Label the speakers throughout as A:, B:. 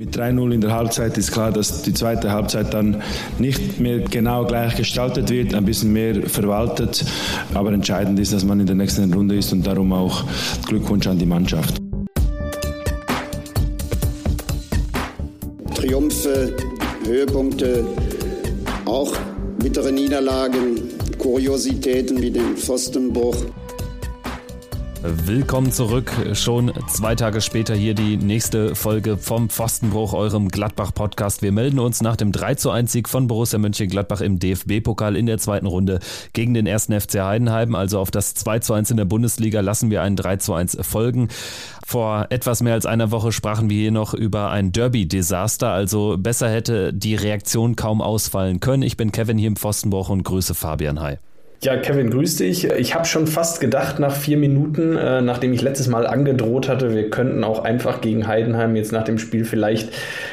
A: Mit 3-0 in der Halbzeit ist klar, dass die zweite Halbzeit dann nicht mehr genau gleich gestaltet wird, ein bisschen mehr verwaltet. Aber entscheidend ist, dass man in der nächsten Runde ist und darum auch Glückwunsch an die Mannschaft.
B: Triumphe, Höhepunkte, auch bittere Niederlagen, Kuriositäten wie den Pfostenbruch.
C: Willkommen zurück. Schon zwei Tage später hier die nächste Folge vom Pfostenbruch, eurem Gladbach-Podcast. Wir melden uns nach dem 3 zu 1 Sieg von Borussia Mönchengladbach im DFB-Pokal in der zweiten Runde gegen den ersten FC Heidenheim. Also auf das 2 zu 1 in der Bundesliga lassen wir einen 3 zu 1 folgen. Vor etwas mehr als einer Woche sprachen wir hier noch über ein Derby-Desaster. Also besser hätte die Reaktion kaum ausfallen können. Ich bin Kevin hier im Pfostenbruch und grüße Fabian Hay.
D: Ja, Kevin, grüß dich. Ich habe schon fast gedacht nach vier Minuten, äh, nachdem ich letztes Mal angedroht hatte, wir könnten auch einfach gegen Heidenheim jetzt nach dem Spiel vielleicht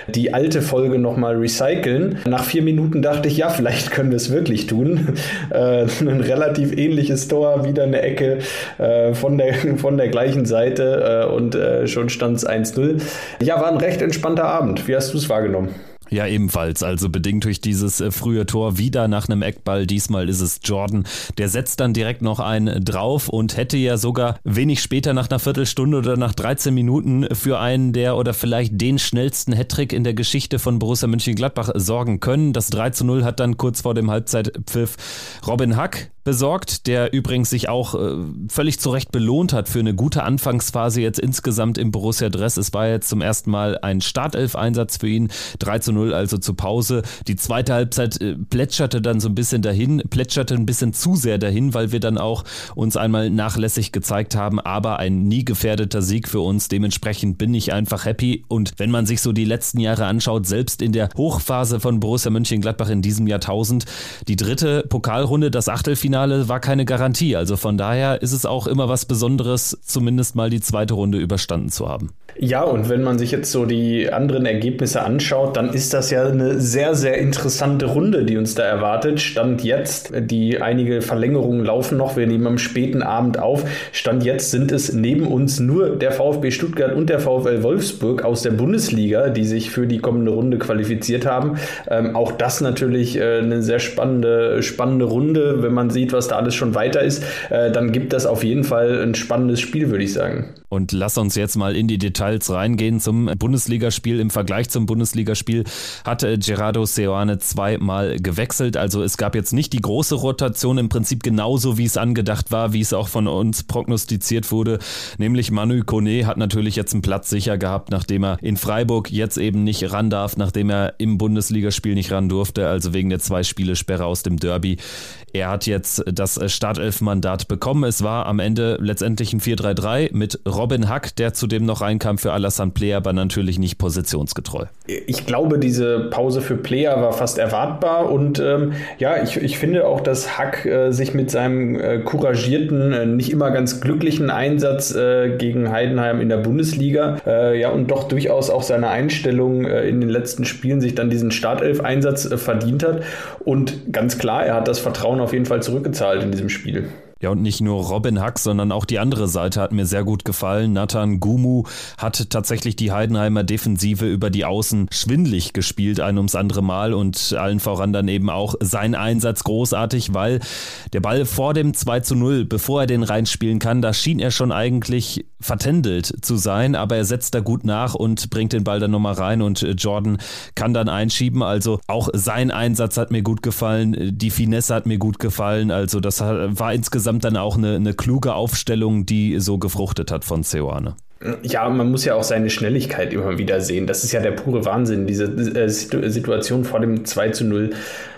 D: die alte Folge nochmal recyceln. Nach vier Minuten dachte ich, ja, vielleicht können wir es wirklich tun. Äh, ein relativ ähnliches Tor, wieder eine Ecke äh, von, der, von der gleichen Seite äh, und äh, schon stand es 1-0. Ja, war ein recht entspannter Abend. Wie hast du es wahrgenommen?
C: Ja, ebenfalls. Also bedingt durch dieses äh, frühe Tor wieder nach einem Eckball. Diesmal ist es Jordan. Der setzt dann direkt noch einen drauf und hätte ja sogar wenig später nach einer Viertelstunde oder nach 13 Minuten für einen der oder vielleicht den schnellsten Hattrick in der Geschichte von Borussia Mönchengladbach sorgen können. Das 3 zu 0 hat dann kurz vor dem Halbzeitpfiff Robin Hack besorgt, der übrigens sich auch äh, völlig zu Recht belohnt hat für eine gute Anfangsphase jetzt insgesamt im Borussia Dress. Es war jetzt zum ersten Mal ein Startelf-Einsatz für ihn. 3 zu 0 also zur Pause. Die zweite Halbzeit äh, plätscherte dann so ein bisschen dahin, plätscherte ein bisschen zu sehr dahin, weil wir dann auch uns einmal nachlässig gezeigt haben, aber ein nie gefährdeter Sieg für uns. Dementsprechend bin ich einfach happy und wenn man sich so die letzten Jahre anschaut, selbst in der Hochphase von Borussia Mönchengladbach in diesem Jahrtausend, die dritte Pokalrunde, das Achtelfinale Finale war keine Garantie. Also von daher ist es auch immer was Besonderes, zumindest mal die zweite Runde überstanden zu haben.
D: Ja, und wenn man sich jetzt so die anderen Ergebnisse anschaut, dann ist das ja eine sehr, sehr interessante Runde, die uns da erwartet. Stand jetzt, die einige Verlängerungen laufen noch, wir nehmen am späten Abend auf. Stand jetzt sind es neben uns nur der VfB Stuttgart und der VfL Wolfsburg aus der Bundesliga, die sich für die kommende Runde qualifiziert haben. Ähm, auch das natürlich äh, eine sehr spannende, spannende Runde. Wenn man sieht, was da alles schon weiter ist, äh, dann gibt das auf jeden Fall ein spannendes Spiel, würde ich sagen.
C: Und lass uns jetzt mal in die Details reingehen zum Bundesligaspiel. Im Vergleich zum Bundesligaspiel hatte Gerardo Seoane zweimal gewechselt. Also es gab jetzt nicht die große Rotation, im Prinzip genauso wie es angedacht war, wie es auch von uns prognostiziert wurde. Nämlich Manu Kone hat natürlich jetzt einen Platz sicher gehabt, nachdem er in Freiburg jetzt eben nicht ran darf, nachdem er im Bundesligaspiel nicht ran durfte, also wegen der zwei Spiele-Sperre aus dem Derby. Er hat jetzt das Startelf-Mandat bekommen. Es war am Ende letztendlich ein 4-3-3 mit Robin Hack, der zudem noch reinkam für Alassane Player, aber natürlich nicht positionsgetreu.
D: Ich glaube, diese Pause für Player war fast erwartbar und ähm, ja, ich, ich finde auch, dass Hack äh, sich mit seinem äh, couragierten, äh, nicht immer ganz glücklichen Einsatz äh, gegen Heidenheim in der Bundesliga, äh, ja, und doch durchaus auch seine Einstellung in den letzten Spielen sich dann diesen Startelf-Einsatz verdient hat. Und ganz klar, er hat das Vertrauen auf jeden Fall zurückgezahlt in diesem Spiel.
C: Ja, und nicht nur Robin Hack, sondern auch die andere Seite hat mir sehr gut gefallen. Nathan Gumu hat tatsächlich die Heidenheimer Defensive über die Außen schwindlig gespielt, ein ums andere Mal und allen voran dann eben auch sein Einsatz großartig, weil der Ball vor dem 2 zu 0, bevor er den reinspielen kann, da schien er schon eigentlich vertändelt zu sein, aber er setzt da gut nach und bringt den Ball dann nochmal rein und Jordan kann dann einschieben. Also auch sein Einsatz hat mir gut gefallen, die Finesse hat mir gut gefallen. Also das war insgesamt insgesamt dann auch eine, eine kluge Aufstellung, die so gefruchtet hat von Ceoane.
D: Ja, man muss ja auch seine Schnelligkeit immer wieder sehen. Das ist ja der pure Wahnsinn, diese äh, Situation vor dem 2 zu 0.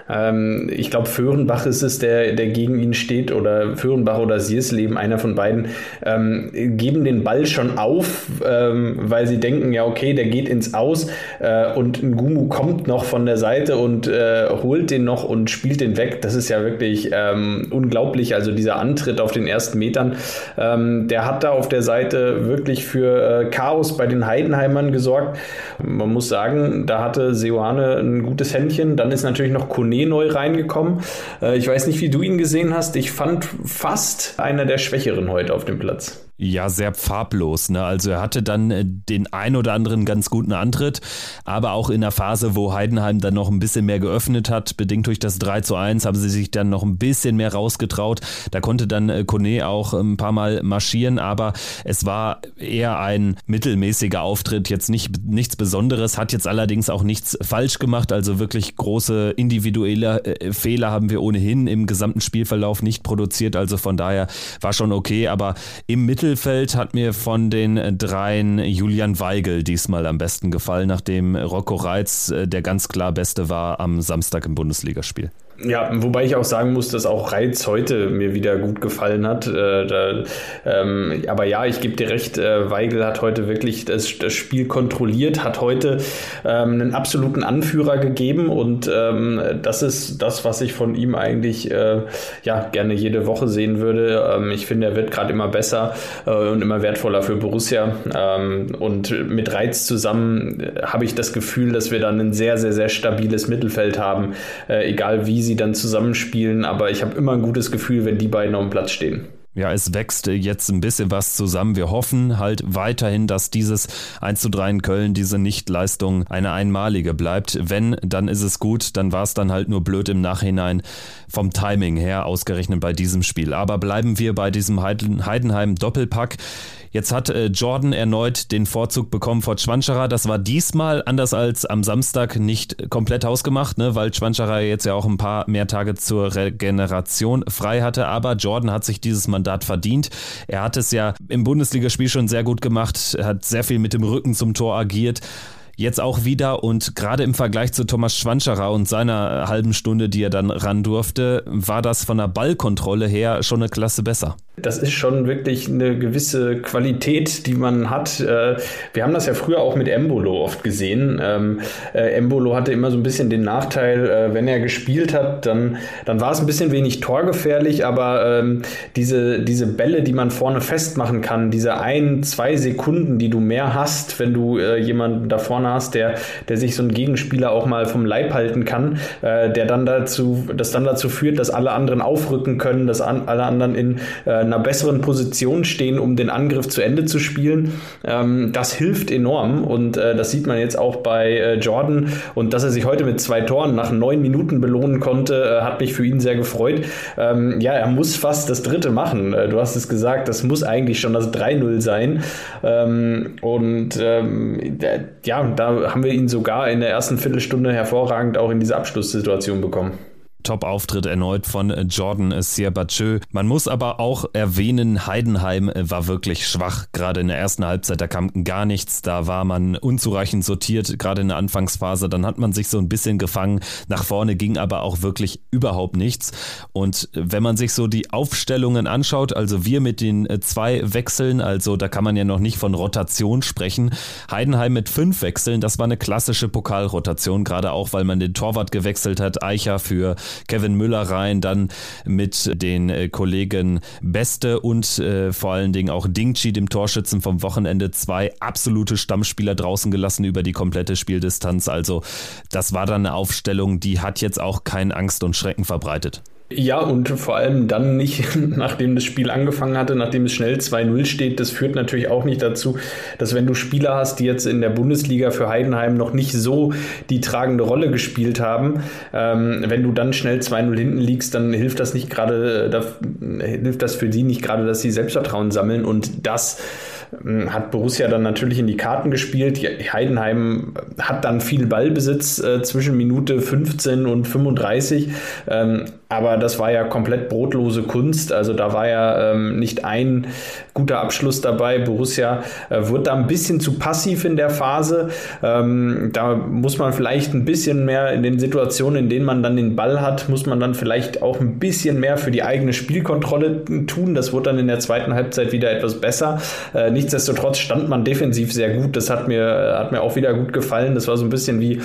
D: Ähm, ich glaube, Föhrenbach ist es, der, der gegen ihn steht, oder Föhrenbach oder Siersleben, einer von beiden, ähm, geben den Ball schon auf, ähm, weil sie denken, ja, okay, der geht ins Aus äh, und ein Gumu kommt noch von der Seite und äh, holt den noch und spielt den weg. Das ist ja wirklich ähm, unglaublich. Also dieser Antritt auf den ersten Metern, ähm, der hat da auf der Seite wirklich für äh, Chaos bei den Heidenheimern gesorgt. Man muss sagen, da hatte Seoane ein gutes Händchen. Dann ist natürlich noch Kone neu reingekommen. Äh, ich weiß nicht, wie du ihn gesehen hast. Ich fand fast einer der Schwächeren heute auf dem Platz.
C: Ja sehr farblos. Ne? Also er hatte dann äh, den ein oder anderen ganz guten Antritt, aber auch in der Phase, wo Heidenheim dann noch ein bisschen mehr geöffnet hat, bedingt durch das 3 zu 1, haben sie sich dann noch ein bisschen mehr rausgetraut. Da konnte dann äh, Kone auch ein paar Mal marschieren, aber es war eher ein mittelmäßiger Auftritt, jetzt nicht nichts Besonderes, hat jetzt allerdings auch nichts falsch gemacht, also wirklich große individuelle äh, Fehler haben wir ohnehin im gesamten Spielverlauf nicht produziert, also von daher war schon okay, aber im Mittel Mittelfeld hat mir von den dreien Julian Weigel diesmal am besten gefallen, nachdem Rocco Reitz äh, der ganz klar Beste war am Samstag im Bundesligaspiel.
D: Ja, wobei ich auch sagen muss, dass auch Reiz heute mir wieder gut gefallen hat. Äh, da, ähm, aber ja, ich gebe dir recht, äh, Weigel hat heute wirklich das, das Spiel kontrolliert, hat heute ähm, einen absoluten Anführer gegeben und ähm, das ist das, was ich von ihm eigentlich äh, ja, gerne jede Woche sehen würde. Ähm, ich finde, er wird gerade immer besser äh, und immer wertvoller für Borussia. Ähm, und mit Reiz zusammen äh, habe ich das Gefühl, dass wir dann ein sehr, sehr, sehr stabiles Mittelfeld haben, äh, egal wie sie sie dann zusammenspielen, aber ich habe immer ein gutes Gefühl, wenn die beiden auf dem Platz stehen.
C: Ja, es wächst jetzt ein bisschen was zusammen. Wir hoffen halt weiterhin, dass dieses 1 zu 3 in Köln, diese Nichtleistung eine einmalige bleibt. Wenn, dann ist es gut, dann war es dann halt nur blöd im Nachhinein vom Timing her, ausgerechnet bei diesem Spiel. Aber bleiben wir bei diesem Heidenheim-Doppelpack. Jetzt hat äh, Jordan erneut den Vorzug bekommen vor Schwanscherer. Das war diesmal anders als am Samstag nicht komplett hausgemacht, ne, weil Schwanscherer jetzt ja auch ein paar mehr Tage zur Regeneration frei hatte. Aber Jordan hat sich dieses Mandat verdient. Er hat es ja im Bundesligaspiel schon sehr gut gemacht, hat sehr viel mit dem Rücken zum Tor agiert jetzt auch wieder und gerade im Vergleich zu Thomas Schwanscherer und seiner halben Stunde, die er dann ran durfte, war das von der Ballkontrolle her schon eine Klasse besser.
D: Das ist schon wirklich eine gewisse Qualität, die man hat. Äh, wir haben das ja früher auch mit Embolo oft gesehen. Ähm, äh, Embolo hatte immer so ein bisschen den Nachteil, äh, wenn er gespielt hat, dann, dann war es ein bisschen wenig torgefährlich, aber ähm, diese, diese Bälle, die man vorne festmachen kann, diese ein, zwei Sekunden, die du mehr hast, wenn du jemanden da vorne hast, der, der sich so ein Gegenspieler auch mal vom Leib halten kann, der dann dazu, das dann dazu führt, dass alle anderen aufrücken können, dass an, alle anderen in einer besseren Position stehen, um den Angriff zu Ende zu spielen. Ähm, das hilft enorm und äh, das sieht man jetzt auch bei äh, Jordan und dass er sich heute mit zwei Toren nach neun Minuten belohnen konnte, äh, hat mich für ihn sehr gefreut. Ähm, ja, er muss fast das dritte machen. Äh, du hast es gesagt, das muss eigentlich schon das 3-0 sein. Ähm, und ähm, ja, da haben wir ihn sogar in der ersten Viertelstunde hervorragend auch in diese Abschlusssituation bekommen.
C: Top-Auftritt erneut von Jordan Sierbatschö. Man muss aber auch erwähnen, Heidenheim war wirklich schwach. Gerade in der ersten Halbzeit, da kam gar nichts. Da war man unzureichend sortiert, gerade in der Anfangsphase. Dann hat man sich so ein bisschen gefangen. Nach vorne ging aber auch wirklich überhaupt nichts. Und wenn man sich so die Aufstellungen anschaut, also wir mit den zwei Wechseln, also da kann man ja noch nicht von Rotation sprechen. Heidenheim mit fünf Wechseln, das war eine klassische Pokalrotation, gerade auch, weil man den Torwart gewechselt hat. Eicher für Kevin Müller rein, dann mit den äh, Kollegen Beste und äh, vor allen Dingen auch Dingchi, dem Torschützen vom Wochenende, zwei absolute Stammspieler draußen gelassen über die komplette Spieldistanz. Also das war dann eine Aufstellung, die hat jetzt auch kein Angst und Schrecken verbreitet.
D: Ja, und vor allem dann nicht, nachdem das Spiel angefangen hatte, nachdem es schnell 2-0 steht. Das führt natürlich auch nicht dazu, dass wenn du Spieler hast, die jetzt in der Bundesliga für Heidenheim noch nicht so die tragende Rolle gespielt haben, ähm, wenn du dann schnell 2-0 hinten liegst, dann hilft das nicht gerade, da, hilft das für sie nicht gerade, dass sie Selbstvertrauen sammeln und das ähm, hat Borussia dann natürlich in die Karten gespielt. Heidenheim hat dann viel Ballbesitz äh, zwischen Minute 15 und 35. Ähm, aber das war ja komplett brotlose Kunst. Also da war ja ähm, nicht ein guter Abschluss dabei. Borussia äh, wird da ein bisschen zu passiv in der Phase. Ähm, da muss man vielleicht ein bisschen mehr in den Situationen, in denen man dann den Ball hat, muss man dann vielleicht auch ein bisschen mehr für die eigene Spielkontrolle tun. Das wird dann in der zweiten Halbzeit wieder etwas besser. Äh, nichtsdestotrotz stand man defensiv sehr gut. Das hat mir, hat mir auch wieder gut gefallen. Das war so ein bisschen wie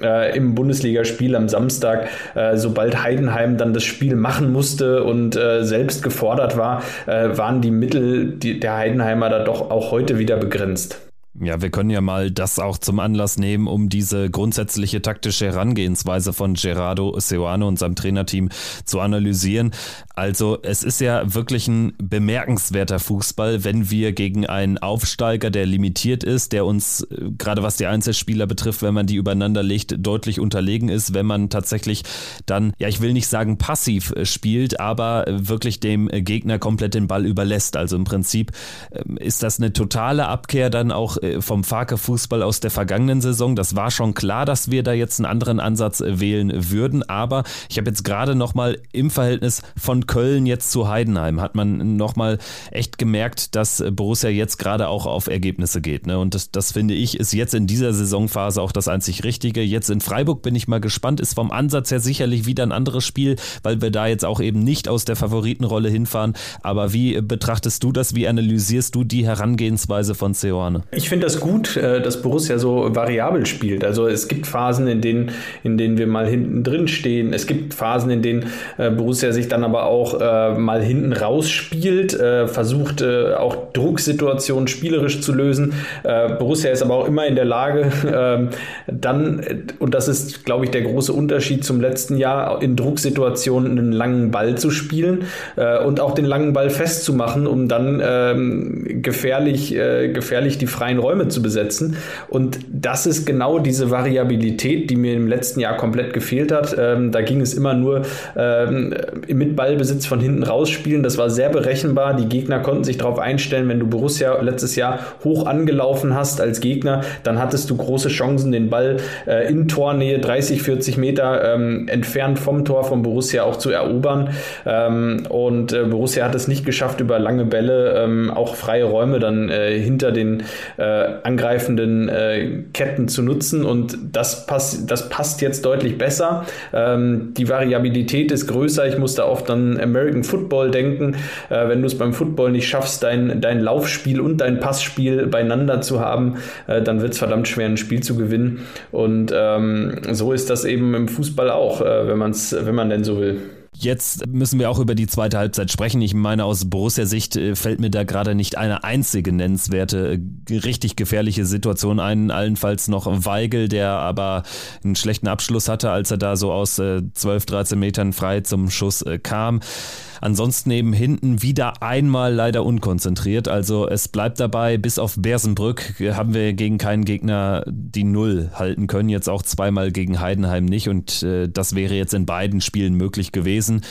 D: äh, im Bundesligaspiel am Samstag, äh, sobald Heidenheim dann das Spiel machen musste und äh, selbst gefordert war, äh, waren die Mittel die, der Heidenheimer da doch auch heute wieder begrenzt.
C: Ja, wir können ja mal das auch zum Anlass nehmen, um diese grundsätzliche taktische Herangehensweise von Gerardo Seuano und seinem Trainerteam zu analysieren. Also es ist ja wirklich ein bemerkenswerter Fußball, wenn wir gegen einen Aufsteiger, der limitiert ist, der uns, äh, gerade was die Einzelspieler betrifft, wenn man die übereinander legt, deutlich unterlegen ist, wenn man tatsächlich dann, ja, ich will nicht sagen passiv äh, spielt, aber wirklich dem Gegner komplett den Ball überlässt. Also im Prinzip ähm, ist das eine totale Abkehr dann auch äh, vom Farke-Fußball aus der vergangenen Saison. Das war schon klar, dass wir da jetzt einen anderen Ansatz äh, wählen würden, aber ich habe jetzt gerade nochmal im Verhältnis von Köln jetzt zu Heidenheim, hat man nochmal echt gemerkt, dass äh, Borussia jetzt gerade auch auf Ergebnisse geht. Ne? Und das, das finde ich, ist jetzt in dieser Saisonphase auch das einzig Richtige. Jetzt in Freiburg bin ich mal gespannt, ist vom Ansatz her sicherlich wieder ein anderes Spiel, weil wir da jetzt auch eben nicht aus der Favoritenrolle hinfahren. Aber wie betrachtest du das? Wie analysierst du die Herangehensweise von Seoane?
D: Ich finde das gut, äh, dass Borussia so variabel spielt. Also es gibt Phasen, in denen, in denen wir mal hinten drin stehen. Es gibt Phasen, in denen äh, Borussia sich dann aber auch äh, mal hinten rausspielt, versucht auch Drucksituationen spielerisch zu lösen. Borussia ist aber auch immer in der Lage, ähm, dann, und das ist, glaube ich, der große Unterschied zum letzten Jahr, in Drucksituationen einen langen Ball zu spielen und auch den langen Ball festzumachen, um dann ähm, gefährlich, gefährlich die freien Räume zu besetzen. Und das ist genau diese Variabilität, die mir im letzten Jahr komplett gefehlt hat. Ähm, da ging es immer nur ähm, mit Ballbesitz von hinten rausspielen. Das war sehr berechenbar. Die Gegner konnten sich darauf einstellen, wenn du Borussia letztes Jahr hoch angelaufen hast als Gegner, dann hattest du große Chancen, den Ball äh, in Tornähe 30, 40 Meter ähm, entfernt vom Tor von Borussia auch zu erobern. Ähm, und äh, Borussia hat es nicht geschafft, über lange Bälle ähm, auch freie Räume dann äh, hinter den äh, angreifenden äh, Ketten zu nutzen und das, pass das passt jetzt deutlich besser. Ähm, die Variabilität ist größer. Ich musste auch dann American Football denken. Äh, wenn du es beim Football nicht schaffst, dein, dein Laufspiel und dein Passspiel beieinander zu haben, äh, dann wird es verdammt schwer, ein Spiel zu gewinnen. Und ähm, so ist das eben im Fußball auch, äh, wenn, man's, wenn man denn so will.
C: Jetzt müssen wir auch über die zweite Halbzeit sprechen. Ich meine, aus Borussia-Sicht äh, fällt mir da gerade nicht eine einzige nennenswerte, äh, richtig gefährliche Situation ein. Allenfalls noch Weigel, der aber einen schlechten Abschluss hatte, als er da so aus 12, äh, 13 Metern frei zum Schuss kam. Ansonsten eben hinten wieder einmal leider unkonzentriert. Also es bleibt dabei, bis auf Bersenbrück haben wir gegen keinen Gegner die Null halten können. Jetzt auch zweimal gegen Heidenheim nicht. Und äh, das wäre jetzt in beiden Spielen möglich gewesen.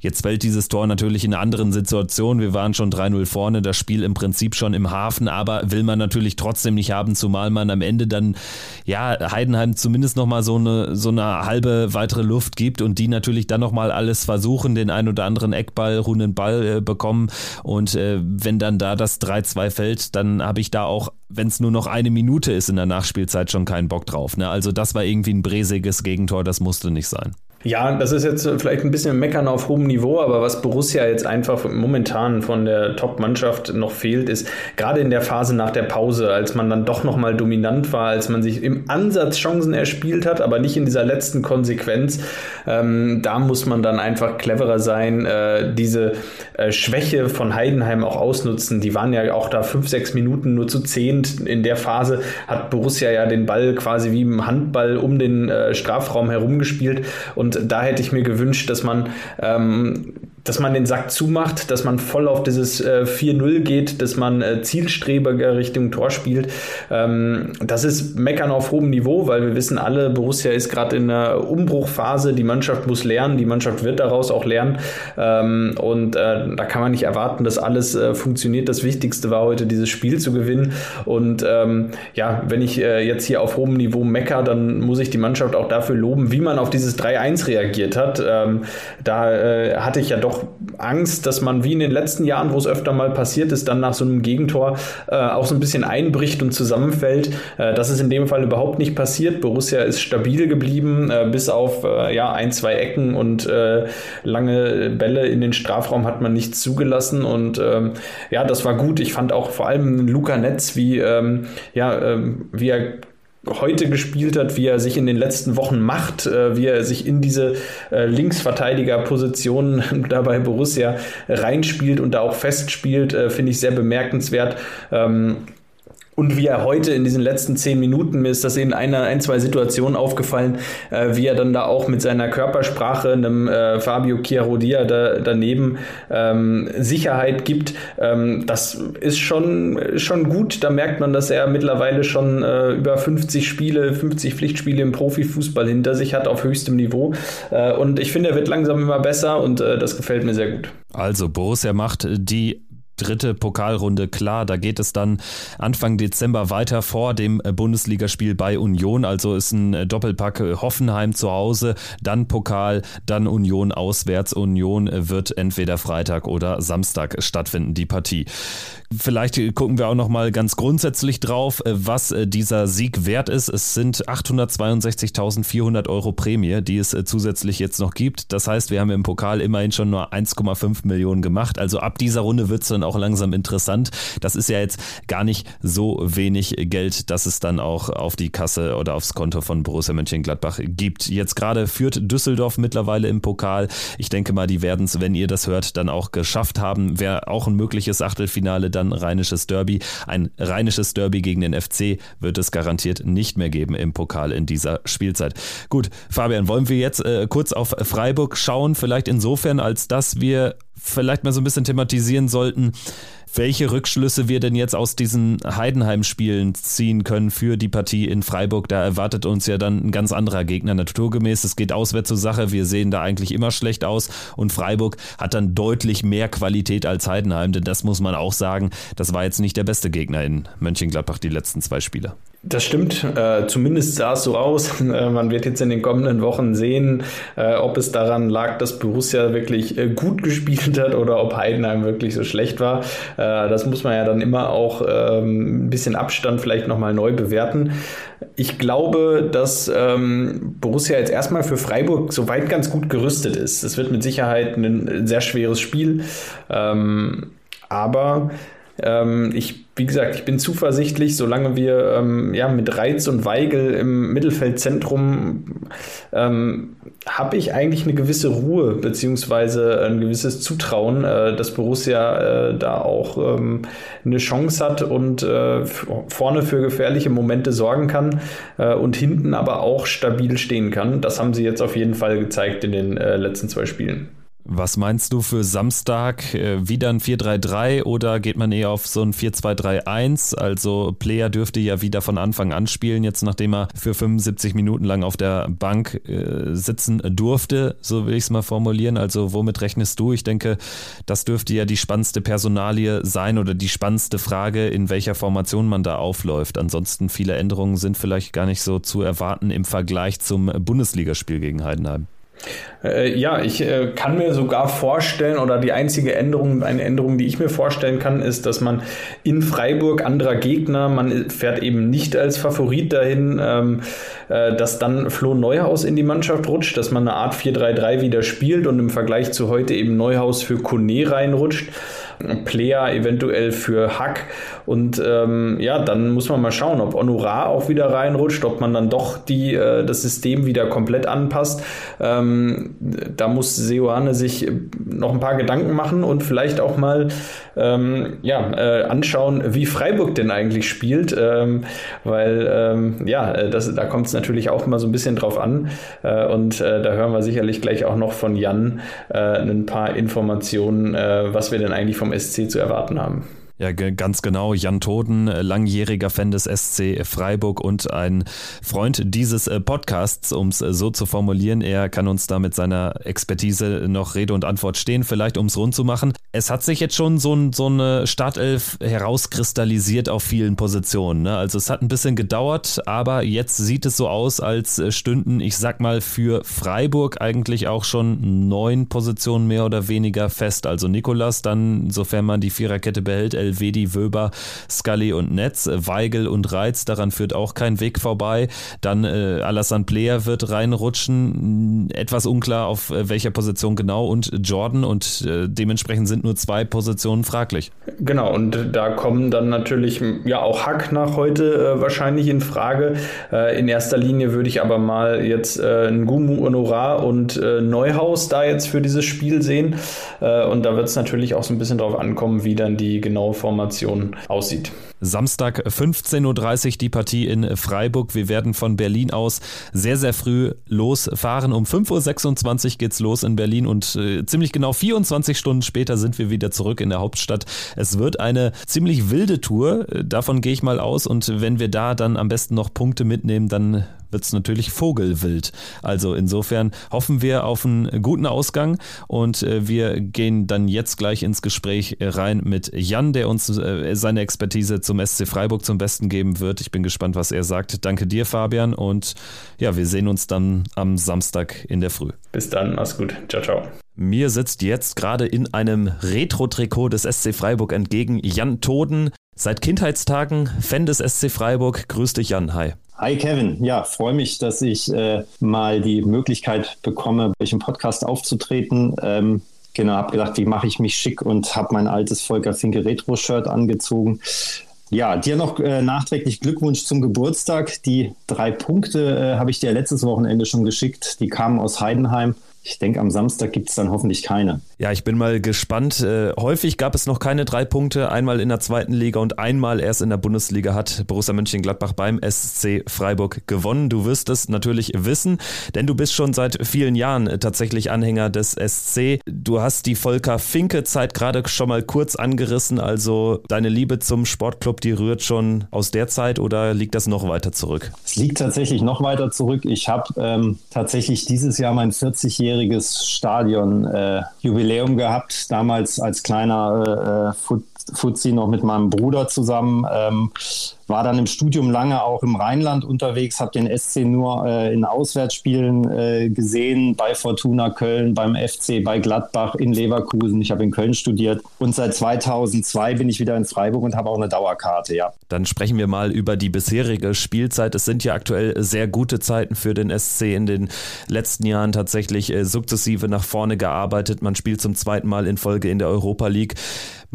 C: Jetzt fällt dieses Tor natürlich in einer anderen Situation. Wir waren schon 3-0 vorne, das Spiel im Prinzip schon im Hafen, aber will man natürlich trotzdem nicht haben, zumal man am Ende dann, ja, Heidenheim zumindest nochmal so eine, so eine halbe weitere Luft gibt und die natürlich dann nochmal alles versuchen, den ein oder anderen Eckball, runden Ball äh, bekommen. Und äh, wenn dann da das 3-2 fällt, dann habe ich da auch wenn es nur noch eine Minute ist in der Nachspielzeit, schon keinen Bock drauf. Ne? Also das war irgendwie ein bräsiges Gegentor, das musste nicht sein.
D: Ja, das ist jetzt vielleicht ein bisschen Meckern auf hohem Niveau, aber was Borussia jetzt einfach momentan von der Top-Mannschaft noch fehlt, ist gerade in der Phase nach der Pause, als man dann doch nochmal dominant war, als man sich im Ansatz Chancen erspielt hat, aber nicht in dieser letzten Konsequenz, ähm, da muss man dann einfach cleverer sein, äh, diese äh, Schwäche von Heidenheim auch ausnutzen. Die waren ja auch da fünf, sechs Minuten nur zu zehn. In der Phase hat Borussia ja den Ball quasi wie im Handball um den äh, Strafraum herumgespielt und da hätte ich mir gewünscht, dass man ähm, dass man den Sack zumacht, dass man voll auf dieses äh, 4-0 geht, dass man äh, zielstrebiger Richtung Tor spielt. Ähm, das ist Meckern auf hohem Niveau, weil wir wissen alle, Borussia ist gerade in einer Umbruchphase. Die Mannschaft muss lernen, die Mannschaft wird daraus auch lernen. Ähm, und äh, da kann man nicht erwarten, dass alles äh, funktioniert. Das Wichtigste war heute, dieses Spiel zu gewinnen. Und ähm, ja, wenn ich äh, jetzt hier auf hohem Niveau mecker, dann muss ich die Mannschaft auch dafür loben, wie man auf dieses 3-1 reagiert hat. Ähm, da äh, hatte ich ja doch auch Angst, dass man wie in den letzten Jahren, wo es öfter mal passiert ist, dann nach so einem Gegentor äh, auch so ein bisschen einbricht und zusammenfällt. Äh, das ist in dem Fall überhaupt nicht passiert. Borussia ist stabil geblieben, äh, bis auf äh, ja, ein, zwei Ecken und äh, lange Bälle in den Strafraum hat man nichts zugelassen. Und ähm, ja, das war gut. Ich fand auch vor allem Luca Netz, wie, ähm, ja, ähm, wie er heute gespielt hat, wie er sich in den letzten Wochen macht, äh, wie er sich in diese äh, Linksverteidigerposition dabei Borussia reinspielt und da auch festspielt, äh, finde ich sehr bemerkenswert. Ähm, und wie er heute in diesen letzten zehn Minuten, mir ist das in einer, ein, zwei Situationen aufgefallen, äh, wie er dann da auch mit seiner Körpersprache einem äh, Fabio Chiarodia da, daneben ähm, Sicherheit gibt. Ähm, das ist schon, schon gut. Da merkt man, dass er mittlerweile schon äh, über 50 Spiele, 50 Pflichtspiele im Profifußball hinter sich hat auf höchstem Niveau. Äh, und ich finde, er wird langsam immer besser und äh, das gefällt mir sehr gut.
C: Also Borussia macht die dritte Pokalrunde klar. Da geht es dann Anfang Dezember weiter vor dem Bundesligaspiel bei Union. Also ist ein Doppelpack Hoffenheim zu Hause, dann Pokal, dann Union auswärts. Union wird entweder Freitag oder Samstag stattfinden, die Partie. Vielleicht gucken wir auch noch mal ganz grundsätzlich drauf, was dieser Sieg wert ist. Es sind 862.400 Euro Prämie, die es zusätzlich jetzt noch gibt. Das heißt, wir haben im Pokal immerhin schon nur 1,5 Millionen gemacht. Also ab dieser Runde wird es dann auch langsam interessant. Das ist ja jetzt gar nicht so wenig Geld, dass es dann auch auf die Kasse oder aufs Konto von Borussia Mönchengladbach gibt. Jetzt gerade führt Düsseldorf mittlerweile im Pokal. Ich denke mal, die werden es, wenn ihr das hört, dann auch geschafft haben. Wäre auch ein mögliches Achtelfinale, dann rheinisches Derby. Ein rheinisches Derby gegen den FC wird es garantiert nicht mehr geben im Pokal in dieser Spielzeit. Gut, Fabian, wollen wir jetzt äh, kurz auf Freiburg schauen? Vielleicht insofern, als dass wir vielleicht mal so ein bisschen thematisieren sollten, welche Rückschlüsse wir denn jetzt aus diesen Heidenheim-Spielen ziehen können für die Partie in Freiburg. Da erwartet uns ja dann ein ganz anderer Gegner naturgemäß. Es geht auswärts zur Sache. Wir sehen da eigentlich immer schlecht aus und Freiburg hat dann deutlich mehr Qualität als Heidenheim, denn das muss man auch sagen. Das war jetzt nicht der beste Gegner in Mönchengladbach die letzten zwei Spiele.
D: Das stimmt, äh, zumindest sah es so aus. Äh, man wird jetzt in den kommenden Wochen sehen, äh, ob es daran lag, dass Borussia wirklich äh, gut gespielt hat oder ob Heidenheim wirklich so schlecht war. Äh, das muss man ja dann immer auch ähm, ein bisschen Abstand vielleicht nochmal neu bewerten. Ich glaube, dass ähm, Borussia jetzt erstmal für Freiburg soweit ganz gut gerüstet ist. Es wird mit Sicherheit ein sehr schweres Spiel, ähm, aber ähm, ich, wie gesagt, ich bin zuversichtlich, solange wir ähm, ja, mit Reiz und Weigel im Mittelfeldzentrum ähm, habe ich eigentlich eine gewisse Ruhe beziehungsweise ein gewisses Zutrauen, äh, dass Borussia äh, da auch ähm, eine Chance hat und äh, vorne für gefährliche Momente sorgen kann äh, und hinten aber auch stabil stehen kann. Das haben sie jetzt auf jeden Fall gezeigt in den äh, letzten zwei Spielen.
C: Was meinst du für Samstag? Äh, wieder ein 4-3-3 oder geht man eher auf so ein 4-2-3-1? Also Player dürfte ja wieder von Anfang an spielen, jetzt nachdem er für 75 Minuten lang auf der Bank äh, sitzen durfte, so will ich es mal formulieren. Also womit rechnest du? Ich denke, das dürfte ja die spannendste Personalie sein oder die spannendste Frage, in welcher Formation man da aufläuft. Ansonsten viele Änderungen sind vielleicht gar nicht so zu erwarten im Vergleich zum Bundesligaspiel gegen Heidenheim.
D: Äh, ja, ich äh, kann mir sogar vorstellen, oder die einzige Änderung, eine Änderung, die ich mir vorstellen kann, ist, dass man in Freiburg anderer Gegner, man fährt eben nicht als Favorit dahin, ähm, äh, dass dann Flo Neuhaus in die Mannschaft rutscht, dass man eine Art 4-3-3 wieder spielt und im Vergleich zu heute eben Neuhaus für Kone reinrutscht. Player eventuell für Hack. Und ähm, ja, dann muss man mal schauen, ob Honorar auch wieder reinrutscht, ob man dann doch die, äh, das System wieder komplett anpasst. Ähm, da muss Seoane sich noch ein paar Gedanken machen und vielleicht auch mal ähm, ja, äh, anschauen, wie Freiburg denn eigentlich spielt. Ähm, weil ähm, ja, äh, das, da kommt es natürlich auch immer so ein bisschen drauf an. Äh, und äh, da hören wir sicherlich gleich auch noch von Jan äh, ein paar Informationen, was wir denn eigentlich vom SC zu erwarten haben.
C: Ja, ganz genau. Jan Toden, äh, langjähriger Fan des SC Freiburg und ein Freund dieses äh, Podcasts, um es äh, so zu formulieren. Er kann uns da mit seiner Expertise noch Rede und Antwort stehen, vielleicht um es rund zu machen. Es hat sich jetzt schon so, ein, so eine Startelf herauskristallisiert auf vielen Positionen. Ne? Also es hat ein bisschen gedauert, aber jetzt sieht es so aus, als stünden, ich sag mal, für Freiburg eigentlich auch schon neun Positionen mehr oder weniger fest. Also Nikolas dann, sofern man die Viererkette behält, Elvedi, Wöber, Scully und Netz, Weigel und Reiz, daran führt auch kein Weg vorbei. Dann äh, Alassane Player wird reinrutschen, etwas unklar auf äh, welcher Position genau und Jordan und äh, dementsprechend sind nur zwei Positionen fraglich.
D: Genau, und da kommen dann natürlich ja auch Hack nach heute äh, wahrscheinlich in Frage. Äh, in erster Linie würde ich aber mal jetzt äh, Ngumu Honorar und äh, Neuhaus da jetzt für dieses Spiel sehen. und da wird es natürlich auch so ein bisschen drauf ankommen, wie dann die genaue Formation aussieht.
C: Samstag 15.30 Uhr die Partie in Freiburg. Wir werden von Berlin aus sehr, sehr früh losfahren. Um 5.26 Uhr geht's los in Berlin und äh, ziemlich genau 24 Stunden später sind wir wieder zurück in der Hauptstadt. Es wird eine ziemlich wilde Tour, davon gehe ich mal aus. Und wenn wir da dann am besten noch Punkte mitnehmen, dann wird es natürlich vogelwild. Also insofern hoffen wir auf einen guten Ausgang und äh, wir gehen dann jetzt gleich ins Gespräch rein mit Jan, der uns äh, seine Expertise zum SC Freiburg zum Besten geben wird. Ich bin gespannt, was er sagt. Danke dir, Fabian, und ja, wir sehen uns dann am Samstag in der Früh.
D: Bis dann, mach's gut. Ciao, ciao.
C: Mir sitzt jetzt gerade in einem Retro-Trikot des SC Freiburg entgegen Jan Toden. Seit Kindheitstagen Fan des SC Freiburg. Grüß dich, Jan. Hi.
E: Hi Kevin, ja, freue mich, dass ich äh, mal die Möglichkeit bekomme, bei im Podcast aufzutreten. Ähm, genau, habe gedacht, wie mache ich mich schick und habe mein altes Volker Finke Retro-Shirt angezogen. Ja, dir noch äh, nachträglich Glückwunsch zum Geburtstag. Die drei Punkte äh, habe ich dir letztes Wochenende schon geschickt. Die kamen aus Heidenheim. Ich denke, am Samstag gibt es dann hoffentlich keine.
C: Ja, ich bin mal gespannt. Äh, häufig gab es noch keine drei Punkte. Einmal in der zweiten Liga und einmal erst in der Bundesliga hat Borussia Mönchengladbach beim SC Freiburg gewonnen. Du wirst es natürlich wissen, denn du bist schon seit vielen Jahren tatsächlich Anhänger des SC. Du hast die Volker Finke Zeit gerade schon mal kurz angerissen. Also deine Liebe zum Sportclub, die rührt schon aus der Zeit oder liegt das noch weiter zurück?
E: Es liegt tatsächlich noch weiter zurück. Ich habe ähm, tatsächlich dieses Jahr mein 40-jähriges zehnjähriges Stadion-Jubiläum äh, gehabt, damals als kleiner äh, Fuzzi noch mit meinem Bruder zusammen. Ähm, war dann im Studium lange auch im Rheinland unterwegs, habe den SC nur äh, in Auswärtsspielen äh, gesehen, bei Fortuna Köln, beim FC, bei Gladbach, in Leverkusen. Ich habe in Köln studiert und seit 2002 bin ich wieder in Freiburg und habe auch eine Dauerkarte, ja.
C: Dann sprechen wir mal über die bisherige Spielzeit. Es sind ja aktuell sehr gute Zeiten für den SC in den letzten Jahren tatsächlich äh, sukzessive nach vorne gearbeitet. Man spielt zum zweiten Mal in Folge in der Europa League.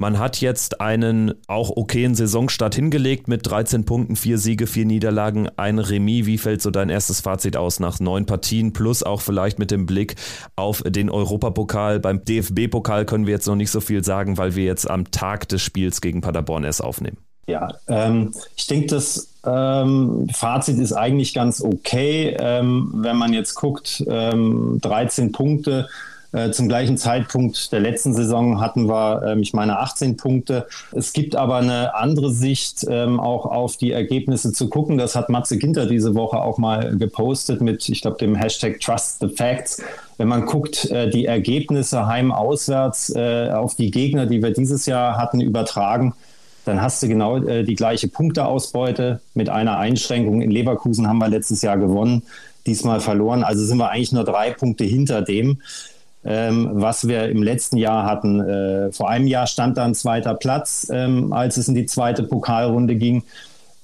C: Man hat jetzt einen auch okayen Saisonstart hingelegt mit 13 Punkten, vier Siege, vier Niederlagen, ein Remis. Wie fällt so dein erstes Fazit aus nach neun Partien? Plus auch vielleicht mit dem Blick auf den Europapokal. Beim DFB-Pokal können wir jetzt noch nicht so viel sagen, weil wir jetzt am Tag des Spiels gegen Paderborn erst aufnehmen.
E: Ja, ähm, ich denke, das ähm, Fazit ist eigentlich ganz okay, ähm, wenn man jetzt guckt, 13 ähm, Punkte äh, zum gleichen Zeitpunkt der letzten Saison hatten wir, ähm, ich meine, 18 Punkte. Es gibt aber eine andere Sicht, ähm, auch auf die Ergebnisse zu gucken. Das hat Matze Ginter diese Woche auch mal gepostet mit, ich glaube, dem Hashtag Trust the Facts. Wenn man guckt, äh, die Ergebnisse heim-auswärts äh, auf die Gegner, die wir dieses Jahr hatten, übertragen, dann hast du genau die gleiche Punkteausbeute mit einer Einschränkung. In Leverkusen haben wir letztes Jahr gewonnen, diesmal verloren. Also sind wir eigentlich nur drei Punkte hinter dem ähm, was wir im letzten Jahr hatten. Äh, vor einem Jahr stand da ein zweiter Platz, ähm, als es in die zweite Pokalrunde ging,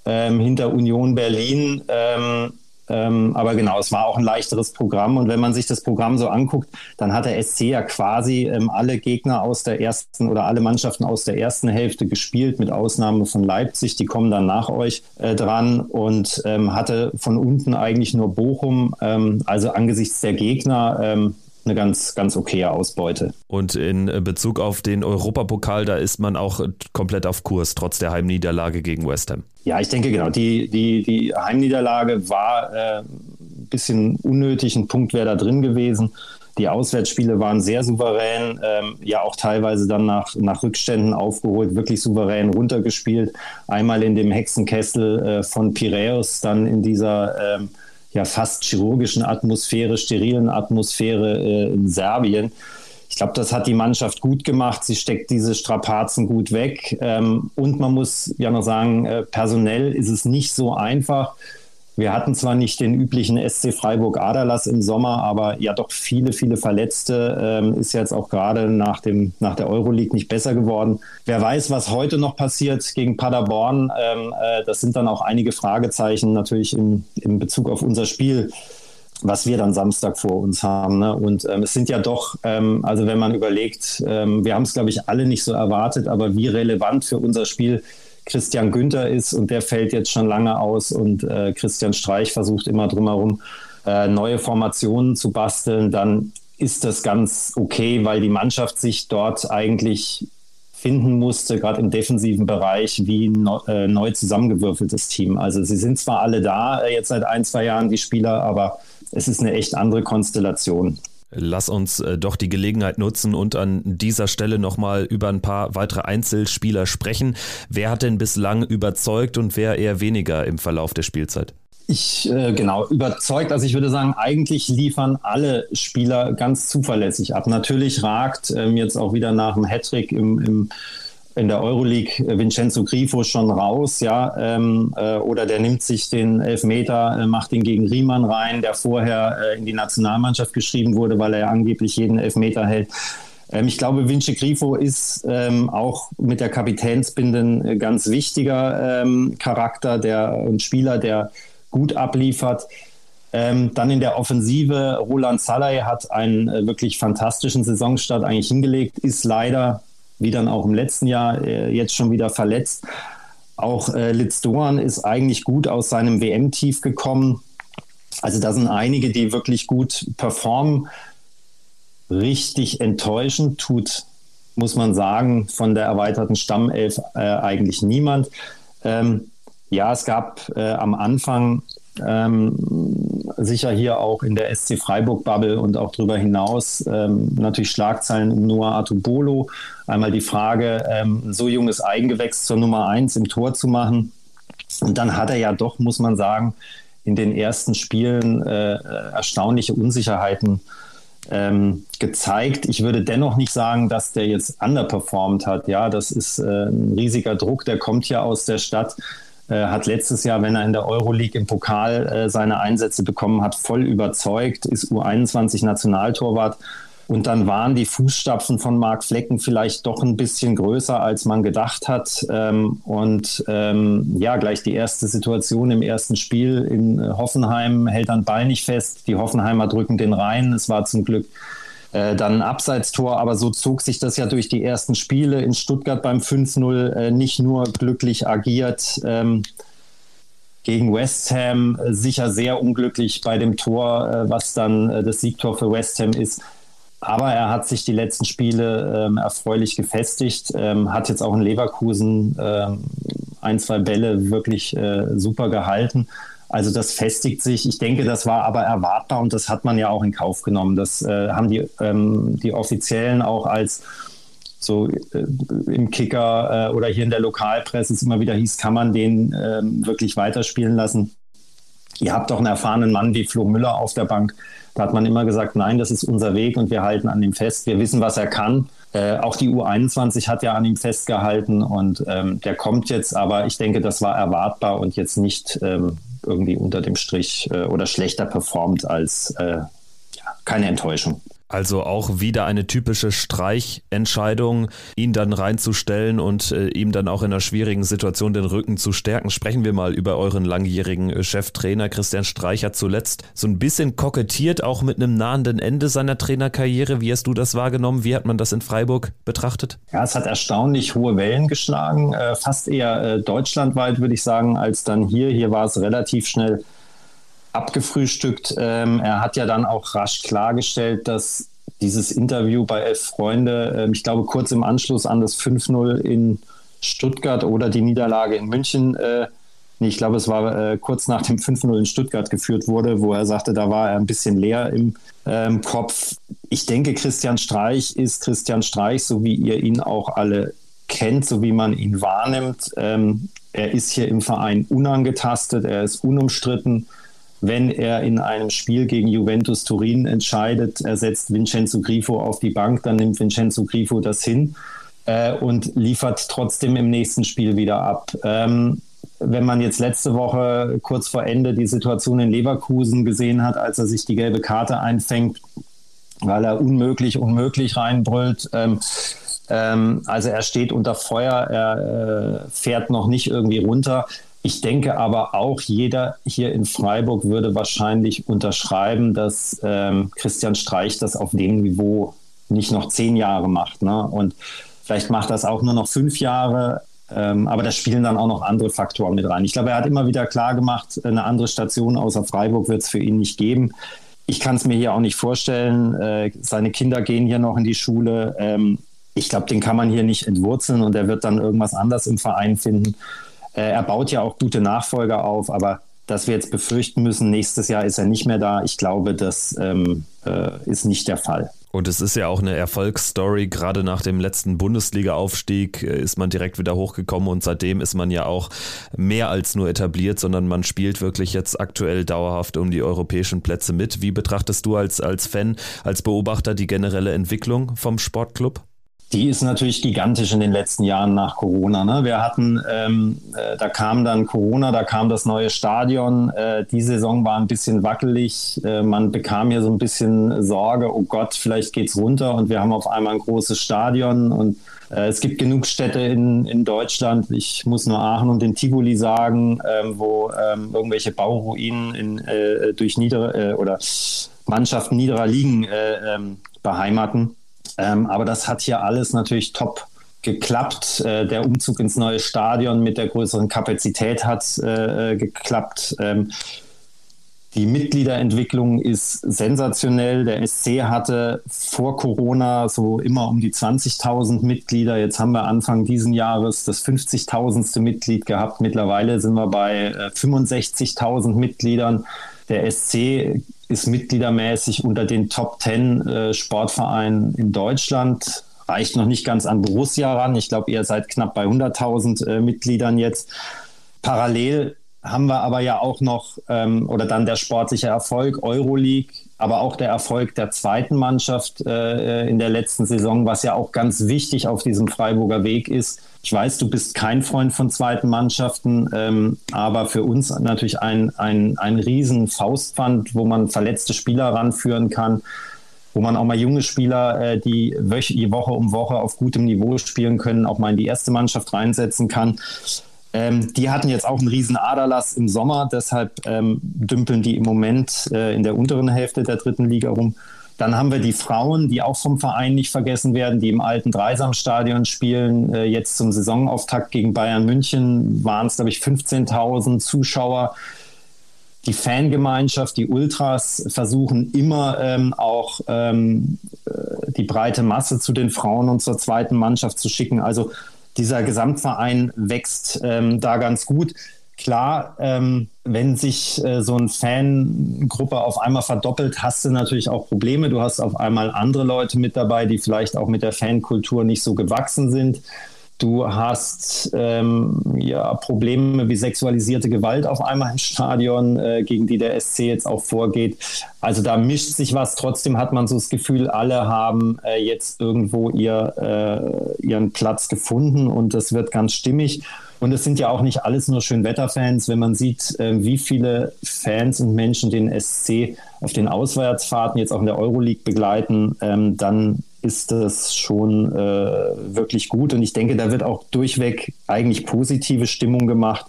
E: ähm, hinter Union Berlin. Ähm, ähm, aber genau, es war auch ein leichteres Programm. Und wenn man sich das Programm so anguckt, dann hat der SC ja quasi ähm, alle Gegner aus der ersten oder alle Mannschaften aus der ersten Hälfte gespielt, mit Ausnahme von Leipzig. Die kommen dann nach euch äh, dran und hatte von unten eigentlich nur Bochum. also angesichts der Gegner eine ganz, ganz okaye Ausbeute.
C: Und in Bezug auf den Europapokal, da ist man auch komplett auf Kurs, trotz der Heimniederlage gegen West Ham.
E: Ja, ich denke genau. Die, die, die Heimniederlage war äh, ein bisschen unnötig. Ein Punkt wäre da drin gewesen. Die Auswärtsspiele waren sehr souverän, ähm, ja auch teilweise dann nach, nach Rückständen aufgeholt, wirklich souverän runtergespielt. Einmal in dem Hexenkessel äh, von Piräus, dann in dieser ähm, ja fast chirurgischen Atmosphäre, sterilen Atmosphäre äh, in Serbien. Ich glaube, das hat die Mannschaft gut gemacht. Sie steckt diese Strapazen gut weg. Ähm, und man muss ja noch sagen, äh, personell ist es nicht so einfach. Wir hatten zwar nicht den üblichen SC Freiburg Aderlass im Sommer, aber ja doch viele, viele Verletzte. Ähm, ist jetzt auch gerade nach, dem, nach der Euroleague nicht besser geworden. Wer weiß, was heute noch passiert gegen Paderborn. Ähm, äh, das sind dann auch einige Fragezeichen natürlich in, in Bezug auf unser Spiel was wir dann Samstag vor uns haben. Ne? Und ähm, es sind ja doch, ähm, also wenn man überlegt, ähm, wir haben es, glaube ich, alle nicht so erwartet, aber wie relevant für unser Spiel Christian Günther ist und der fällt jetzt schon lange aus und äh, Christian Streich versucht immer drumherum äh, neue Formationen zu basteln, dann ist das ganz okay, weil die Mannschaft sich dort eigentlich finden musste, gerade im defensiven Bereich, wie ein äh, neu zusammengewürfeltes Team. Also sie sind zwar alle da, äh, jetzt seit ein, zwei Jahren, die Spieler, aber es ist eine echt andere Konstellation.
C: Lass uns äh, doch die Gelegenheit nutzen und an dieser Stelle nochmal über ein paar weitere Einzelspieler sprechen. Wer hat denn bislang überzeugt und wer eher weniger im Verlauf der Spielzeit?
E: Ich, äh, genau, überzeugt. Also ich würde sagen, eigentlich liefern alle Spieler ganz zuverlässig ab. Natürlich ragt ähm, jetzt auch wieder nach dem Hattrick im, im in der Euroleague äh, Vincenzo Grifo schon raus, ja, ähm, äh, oder der nimmt sich den Elfmeter, äh, macht ihn gegen Riemann rein, der vorher äh, in die Nationalmannschaft geschrieben wurde, weil er angeblich jeden Elfmeter hält. Ähm, ich glaube, Vince Grifo ist ähm, auch mit der Kapitänsbinde ein äh, ganz wichtiger ähm, Charakter der, und Spieler, der gut abliefert. Ähm, dann in der Offensive, Roland Salai hat einen äh, wirklich fantastischen Saisonstart eigentlich hingelegt, ist leider, wie dann auch im letzten Jahr, äh, jetzt schon wieder verletzt. Auch äh, Litz Doan ist eigentlich gut aus seinem WM-Tief gekommen. Also da sind einige, die wirklich gut performen. Richtig enttäuschend tut, muss man sagen, von der erweiterten Stammelf äh, eigentlich niemand. Ähm, ja, es gab äh, am Anfang ähm, sicher hier auch in der SC Freiburg-Bubble und auch darüber hinaus ähm, natürlich Schlagzeilen um Noah Atubolo. Einmal die Frage, ähm, so junges Eigengewächs zur Nummer eins im Tor zu machen. Und dann hat er ja doch, muss man sagen, in den ersten Spielen äh, erstaunliche Unsicherheiten ähm, gezeigt. Ich würde dennoch nicht sagen, dass der jetzt underperformed hat. Ja, das ist äh, ein riesiger Druck, der kommt ja aus der Stadt. Äh, hat letztes Jahr, wenn er in der Euroleague im Pokal äh, seine Einsätze bekommen hat, voll überzeugt, ist U21 Nationaltorwart. Und dann waren die Fußstapfen von Marc Flecken vielleicht doch ein bisschen größer, als man gedacht hat. Ähm, und ähm, ja, gleich die erste Situation im ersten Spiel in Hoffenheim hält dann Ball nicht fest. Die Hoffenheimer drücken den rein. Es war zum Glück äh, dann ein Abseitstor, aber so zog sich das ja durch die ersten Spiele in Stuttgart beim 5-0 äh, nicht nur glücklich agiert. Ähm, gegen West Ham äh, sicher sehr unglücklich bei dem Tor, äh, was dann das Siegtor für West Ham ist. Aber er hat sich die letzten Spiele ähm, erfreulich gefestigt, ähm, hat jetzt auch in Leverkusen ähm, ein, zwei Bälle wirklich super gehalten. Also das festigt sich. Ich denke, das war aber erwartbar und das hat man ja auch in Kauf genommen. Das äh, haben die, ähm, die Offiziellen auch als so äh, im Kicker äh, oder hier in der Lokalpresse es immer wieder hieß, kann man den ähm, wirklich weiterspielen lassen. Ihr habt doch einen erfahrenen Mann wie Flo Müller auf der Bank. Da hat man immer gesagt, nein, das ist unser Weg und wir halten an ihm fest. Wir wissen, was er kann. Äh, auch die U21 hat ja an ihm festgehalten und ähm, der kommt jetzt, aber ich denke, das war erwartbar und jetzt nicht ähm, irgendwie unter dem Strich äh, oder schlechter performt als äh, keine Enttäuschung.
C: Also auch wieder eine typische Streichentscheidung, ihn dann reinzustellen und äh, ihm dann auch in einer schwierigen Situation den Rücken zu stärken. Sprechen wir mal über euren langjährigen äh, Cheftrainer Christian Streich hat zuletzt so ein bisschen kokettiert, auch mit einem nahenden Ende seiner Trainerkarriere. Wie hast du das wahrgenommen? Wie hat man das in Freiburg betrachtet?
E: Ja, es hat erstaunlich hohe Wellen geschlagen, äh, fast eher äh, deutschlandweit, würde ich sagen, als dann hier. Hier war es relativ schnell abgefrühstückt. Ähm, er hat ja dann auch rasch klargestellt, dass dieses Interview bei Elf Freunde, äh, ich glaube kurz im Anschluss an das 5-0 in Stuttgart oder die Niederlage in München, äh, nee, ich glaube es war äh, kurz nach dem 5-0 in Stuttgart geführt wurde, wo er sagte, da war er ein bisschen leer im ähm, Kopf. Ich denke, Christian Streich ist Christian Streich, so wie ihr ihn auch alle kennt, so wie man ihn wahrnimmt. Ähm, er ist hier im Verein unangetastet, er ist unumstritten wenn er in einem Spiel gegen Juventus Turin entscheidet, er setzt Vincenzo Grifo auf die Bank, dann nimmt Vincenzo Grifo das hin äh, und liefert trotzdem im nächsten Spiel wieder ab. Ähm, wenn man jetzt letzte Woche kurz vor Ende die Situation in Leverkusen gesehen hat, als er sich die gelbe Karte einfängt, weil er unmöglich, unmöglich reinbrüllt. Ähm, ähm, also er steht unter Feuer, er äh, fährt noch nicht irgendwie runter. Ich denke aber auch, jeder hier in Freiburg würde wahrscheinlich unterschreiben, dass ähm, Christian Streich das auf dem Niveau nicht noch zehn Jahre macht. Ne? Und vielleicht macht das auch nur noch fünf Jahre. Ähm, aber da spielen dann auch noch andere Faktoren mit rein. Ich glaube, er hat immer wieder klar gemacht, eine andere Station außer Freiburg wird es für ihn nicht geben. Ich kann es mir hier auch nicht vorstellen. Äh, seine Kinder gehen hier noch in die Schule. Ähm, ich glaube, den kann man hier nicht entwurzeln und er wird dann irgendwas anders im Verein finden. Äh, er baut ja auch gute Nachfolger auf, aber dass wir jetzt befürchten müssen, nächstes Jahr ist er nicht mehr da, ich glaube, das ähm, äh, ist nicht der Fall.
C: Und es ist ja auch eine Erfolgsstory. Gerade nach dem letzten Bundesliga-Aufstieg äh, ist man direkt wieder hochgekommen und seitdem ist man ja auch mehr als nur etabliert, sondern man spielt wirklich jetzt aktuell dauerhaft um die europäischen Plätze mit. Wie betrachtest du als, als Fan, als Beobachter die generelle Entwicklung vom Sportclub?
E: Die ist natürlich gigantisch in den letzten Jahren nach Corona. Ne? Wir hatten, ähm, äh, da kam dann Corona, da kam das neue Stadion. Äh, die Saison war ein bisschen wackelig. Äh, man bekam hier so ein bisschen Sorge, oh Gott, vielleicht geht's runter und wir haben auf einmal ein großes Stadion und äh, es gibt genug Städte in, in Deutschland. Ich muss nur Aachen und den Tivoli sagen, ähm, wo ähm, irgendwelche Bauruinen in, äh, durch niedere äh, oder Mannschaften niederer Ligen ähm, beheimaten. Ähm, aber das hat hier alles natürlich top geklappt. Äh, der Umzug ins neue Stadion mit der größeren Kapazität hat äh, geklappt. Ähm, die Mitgliederentwicklung ist sensationell. Der SC hatte vor Corona so immer um die 20.000 Mitglieder. Jetzt haben wir Anfang diesen Jahres das 50.000. Mitglied gehabt. Mittlerweile sind wir bei äh, 65.000 Mitgliedern. Der SC ist mitgliedermäßig unter den Top 10 äh, Sportvereinen in Deutschland. Reicht noch nicht ganz an Borussia ran. Ich glaube, ihr seid knapp bei 100.000 äh, Mitgliedern jetzt. Parallel haben wir aber ja auch noch, ähm, oder dann der sportliche Erfolg, Euroleague, aber auch der Erfolg der zweiten Mannschaft äh, in der letzten Saison, was ja auch ganz wichtig auf diesem Freiburger Weg ist. Ich weiß, du bist kein Freund von zweiten Mannschaften, ähm, aber für uns natürlich ein, ein, ein riesen Faustpfand, wo man verletzte Spieler ranführen kann, wo man auch mal junge Spieler, äh, die Woche um Woche auf gutem Niveau spielen können, auch mal in die erste Mannschaft reinsetzen kann. Ähm, die hatten jetzt auch einen riesen Aderlass im Sommer, deshalb ähm, dümpeln die im Moment äh, in der unteren Hälfte der dritten Liga rum. Dann haben wir die Frauen, die auch vom Verein nicht vergessen werden, die im alten Dreisamstadion spielen. Äh, jetzt zum Saisonauftakt gegen Bayern München waren es, glaube ich, 15.000 Zuschauer. Die Fangemeinschaft, die Ultras versuchen immer ähm, auch ähm, äh, die breite Masse zu den Frauen und zur zweiten Mannschaft zu schicken. Also dieser Gesamtverein wächst ähm, da ganz gut. Klar, ähm, wenn sich äh, so eine Fangruppe auf einmal verdoppelt, hast du natürlich auch Probleme. Du hast auf einmal andere Leute mit dabei, die vielleicht auch mit der Fankultur nicht so gewachsen sind. Du hast ähm, ja, Probleme wie sexualisierte Gewalt auf einmal im Stadion, äh, gegen die der SC jetzt auch vorgeht. Also da mischt sich was. Trotzdem hat man so das Gefühl, alle haben äh, jetzt irgendwo ihr, äh, ihren Platz gefunden und das wird ganz stimmig. Und es sind ja auch nicht alles nur Schönwetterfans. Wenn man sieht, äh, wie viele Fans und Menschen den SC auf den Auswärtsfahrten jetzt auch in der Euroleague begleiten, ähm, dann ist das schon äh, wirklich gut. Und ich denke, da wird auch durchweg eigentlich positive Stimmung gemacht.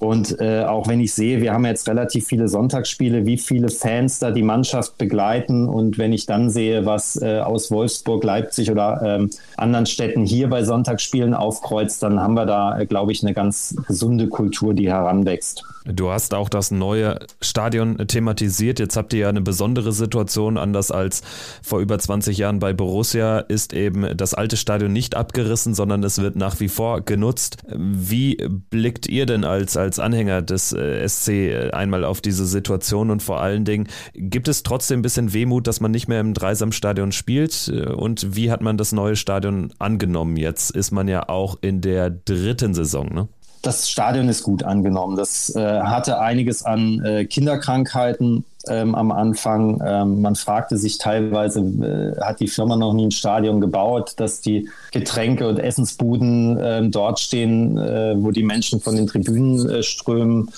E: Und äh, auch wenn ich sehe, wir haben jetzt relativ viele Sonntagsspiele, wie viele Fans da die Mannschaft begleiten. Und wenn ich dann sehe, was äh, aus Wolfsburg, Leipzig oder ähm, anderen Städten hier bei Sonntagsspielen aufkreuzt, dann haben wir da, äh, glaube ich, eine ganz gesunde Kultur, die heranwächst.
C: Du hast auch das neue Stadion thematisiert. Jetzt habt ihr ja eine besondere Situation, anders als vor über 20 Jahren bei Borussia, ist eben das alte Stadion nicht abgerissen, sondern es wird nach wie vor genutzt. Wie blickt ihr denn als, als Anhänger des äh, SC einmal auf diese Situation und vor allen Dingen, gibt es trotzdem ein bisschen Wehmut, dass man nicht mehr im Dreisamstadion spielt? Und wie hat man das neue Stadion angenommen? Jetzt ist man ja auch in der dritten Saison, ne?
E: Das Stadion ist gut angenommen. Das äh, hatte einiges an äh, Kinderkrankheiten ähm, am Anfang. Ähm, man fragte sich teilweise, äh, hat die Firma noch nie ein Stadion gebaut, dass die Getränke und Essensbuden ähm, dort stehen, äh, wo die Menschen von den Tribünen äh, strömen.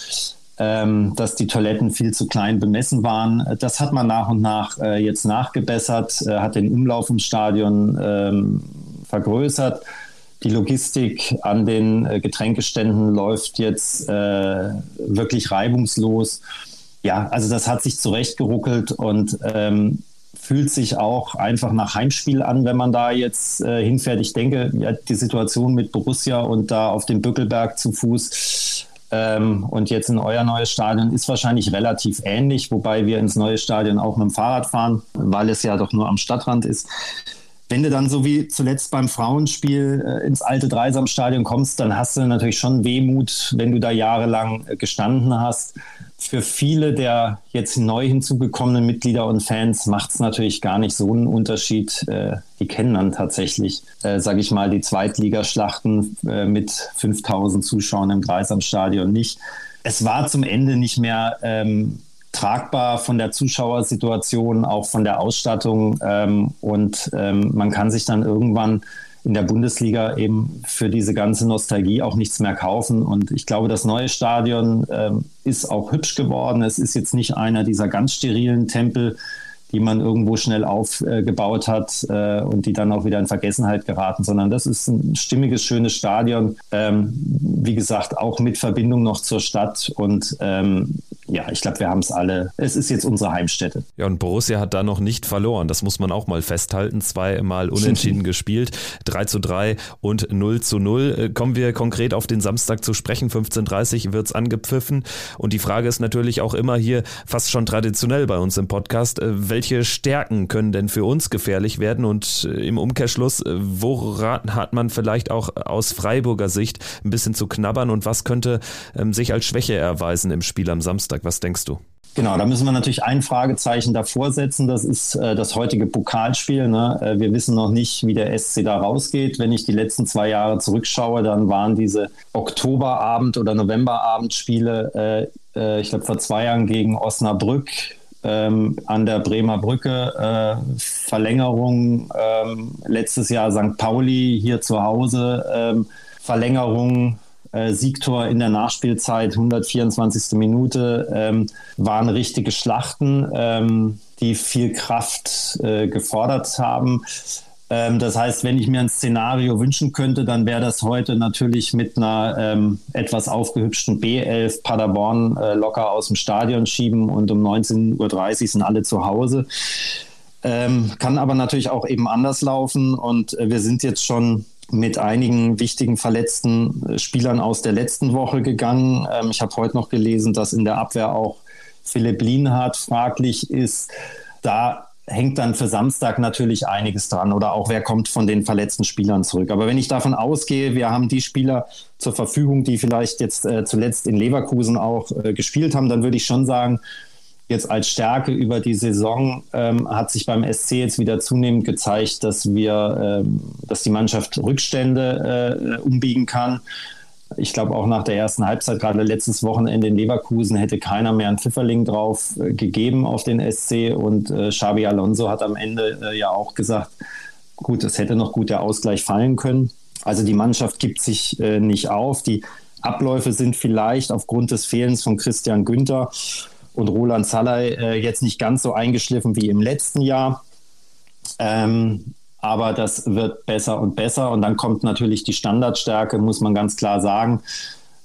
E: Ähm, dass die Toiletten viel zu klein bemessen waren. Das hat man nach und nach äh, jetzt nachgebessert, hat den Umlauf im Stadion ähm, vergrößert die Logistik an den äh, Getränkeständen läuft jetzt äh, wirklich reibungslos. Ja, also das hat sich zurechtgeruckelt und ähm, fühlt sich auch einfach nach Heimspiel an, wenn man da jetzt äh, hinfährt. Ich denke, ja, die Situation mit Borussia und da auf dem Bückelberg zu Fuß ähm, und jetzt in euer neues Stadion ist wahrscheinlich relativ ähnlich, wobei wir ins neue Stadion auch mit dem Fahrrad fahren, weil es ja doch nur am Stadtrand ist. Wenn du dann so wie zuletzt beim Frauenspiel äh, ins alte Dreisamstadion kommst, dann hast du natürlich schon Wehmut, wenn du da jahrelang äh, gestanden hast. Für viele der jetzt neu hinzugekommenen Mitglieder und Fans macht es natürlich gar nicht so einen Unterschied. Äh, die kennen dann tatsächlich, äh, sage ich mal, die Zweitligaschlachten äh, mit 5000 Zuschauern im Dreisamstadion nicht. Es war zum Ende nicht mehr ähm, tragbar von der Zuschauersituation, auch von der Ausstattung. Ähm, und ähm, man kann sich dann irgendwann in der Bundesliga eben für diese ganze Nostalgie auch nichts mehr kaufen. Und ich glaube, das neue Stadion ähm, ist auch hübsch geworden. Es ist jetzt nicht einer dieser ganz sterilen Tempel, die man irgendwo schnell aufgebaut hat äh, und die dann auch wieder in Vergessenheit geraten, sondern das ist ein stimmiges, schönes Stadion. Ähm, wie gesagt, auch mit Verbindung noch zur Stadt und ähm, ja, ich glaube, wir haben es alle. Es ist jetzt unsere Heimstätte.
C: Ja, und Borussia hat da noch nicht verloren. Das muss man auch mal festhalten. Zweimal unentschieden gespielt. 3 zu 3 und 0 zu 0. Äh, kommen wir konkret auf den Samstag zu sprechen. 15.30 wird es angepfiffen. Und die Frage ist natürlich auch immer hier fast schon traditionell bei uns im Podcast. Äh, welche Stärken können denn für uns gefährlich werden? Und äh, im Umkehrschluss, woran hat man vielleicht auch aus Freiburger Sicht ein bisschen zu knabbern? Und was könnte ähm, sich als Schwäche erweisen im Spiel am Samstag? Was denkst du?
E: Genau, da müssen wir natürlich ein Fragezeichen davor setzen. Das ist äh, das heutige Pokalspiel. Ne? Äh, wir wissen noch nicht, wie der SC da rausgeht. Wenn ich die letzten zwei Jahre zurückschaue, dann waren diese Oktoberabend- oder Novemberabendspiele, äh, äh ich glaube, vor zwei Jahren gegen Osnabrück, ähm, an der Bremer Brücke, äh, Verlängerung, ähm, letztes Jahr St. Pauli hier zu Hause, ähm, Verlängerung äh, Siegtor in der Nachspielzeit, 124. Minute, ähm, waren richtige Schlachten, ähm, die viel Kraft äh, gefordert haben. Ähm, das heißt, wenn ich mir ein Szenario wünschen könnte, dann wäre das heute natürlich mit einer ähm, etwas aufgehübschten B11 Paderborn äh, locker aus dem Stadion schieben und um 19.30 Uhr sind alle zu Hause. Ähm, kann aber natürlich auch eben anders laufen und äh, wir sind jetzt schon mit einigen wichtigen verletzten äh, Spielern aus der letzten Woche gegangen. Ähm, ich habe heute noch gelesen, dass in der Abwehr auch Philipp Lienhardt fraglich ist. Da hängt dann für Samstag natürlich einiges dran oder auch wer kommt von den verletzten Spielern zurück. Aber wenn ich davon ausgehe, wir haben die Spieler zur Verfügung, die vielleicht jetzt äh, zuletzt in Leverkusen auch äh, gespielt haben, dann würde ich schon sagen, jetzt als Stärke über die Saison ähm, hat sich beim SC jetzt wieder zunehmend gezeigt, dass wir, ähm, dass die Mannschaft Rückstände äh, umbiegen kann. Ich glaube auch nach der ersten Halbzeit, gerade letztes Wochenende in Leverkusen, hätte keiner mehr einen Pfifferling drauf äh, gegeben auf den SC und äh, Xabi Alonso hat am Ende äh, ja auch gesagt, gut, es hätte noch gut der Ausgleich fallen können. Also die Mannschaft gibt sich äh, nicht auf. Die Abläufe sind vielleicht aufgrund des Fehlens von Christian Günther und Roland Salai äh, jetzt nicht ganz so eingeschliffen wie im letzten Jahr. Ähm, aber das wird besser und besser. Und dann kommt natürlich die Standardstärke, muss man ganz klar sagen.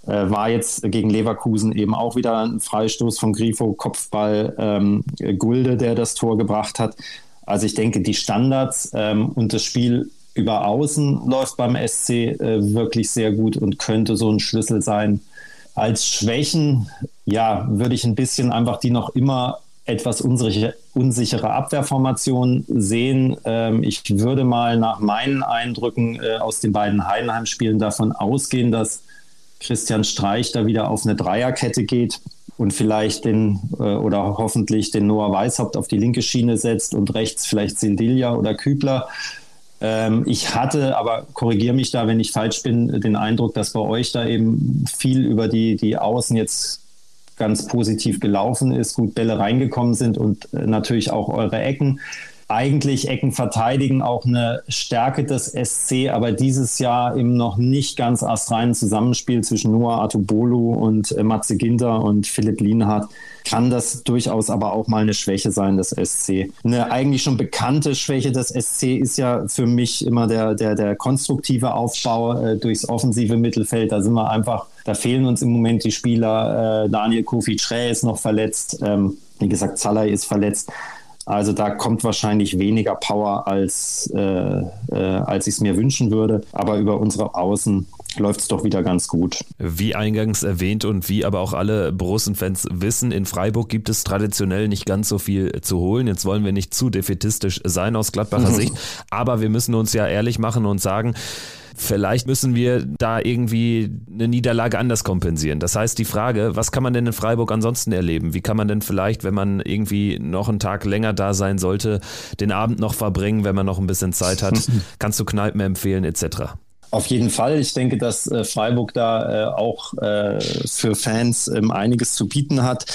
E: Äh, war jetzt gegen Leverkusen eben auch wieder ein Freistoß von Grifo, Kopfball ähm, Gulde, der das Tor gebracht hat. Also ich denke, die Standards ähm, und das Spiel über Außen läuft beim SC äh, wirklich sehr gut und könnte so ein Schlüssel sein. Als Schwächen ja, würde ich ein bisschen einfach die noch immer etwas unsichere, unsichere Abwehrformation sehen. Ähm, ich würde mal nach meinen Eindrücken äh, aus den beiden Heidenheim-Spielen davon ausgehen, dass Christian Streich da wieder auf eine Dreierkette geht und vielleicht den äh, oder hoffentlich den Noah Weishaupt auf die linke Schiene setzt und rechts vielleicht Sildilia oder Kübler. Ähm, ich hatte, aber korrigiere mich da, wenn ich falsch bin, den Eindruck, dass bei euch da eben viel über die, die Außen jetzt ganz positiv gelaufen ist, gut Bälle reingekommen sind und äh, natürlich auch eure Ecken. Eigentlich Ecken verteidigen auch eine Stärke des SC, aber dieses Jahr im noch nicht ganz astreinen Zusammenspiel zwischen Noah Atubolu und äh, Matze Ginter und Philipp Lienhardt kann das durchaus aber auch mal eine Schwäche sein des SC. Eine eigentlich schon bekannte Schwäche des SC ist ja für mich immer der, der, der konstruktive Aufbau äh, durchs offensive Mittelfeld. Da sind wir einfach, da fehlen uns im Moment die Spieler. Äh, Daniel Kofi Trä ist noch verletzt. Ähm, wie gesagt, Zalai ist verletzt. Also da kommt wahrscheinlich weniger Power, als, äh, äh, als ich es mir wünschen würde. Aber über unsere Außen läuft es doch wieder ganz gut.
C: Wie eingangs erwähnt und wie aber auch alle Borussen-Fans wissen, in Freiburg gibt es traditionell nicht ganz so viel zu holen. Jetzt wollen wir nicht zu defetistisch sein aus Gladbacher. Sicht, aber wir müssen uns ja ehrlich machen und sagen, Vielleicht müssen wir da irgendwie eine Niederlage anders kompensieren. Das heißt, die Frage, was kann man denn in Freiburg ansonsten erleben? Wie kann man denn vielleicht, wenn man irgendwie noch einen Tag länger da sein sollte, den Abend noch verbringen, wenn man noch ein bisschen Zeit hat? Kannst du Kneipen empfehlen, etc.?
E: Auf jeden Fall. Ich denke, dass äh, Freiburg da äh, auch äh, für Fans ähm, einiges zu bieten hat.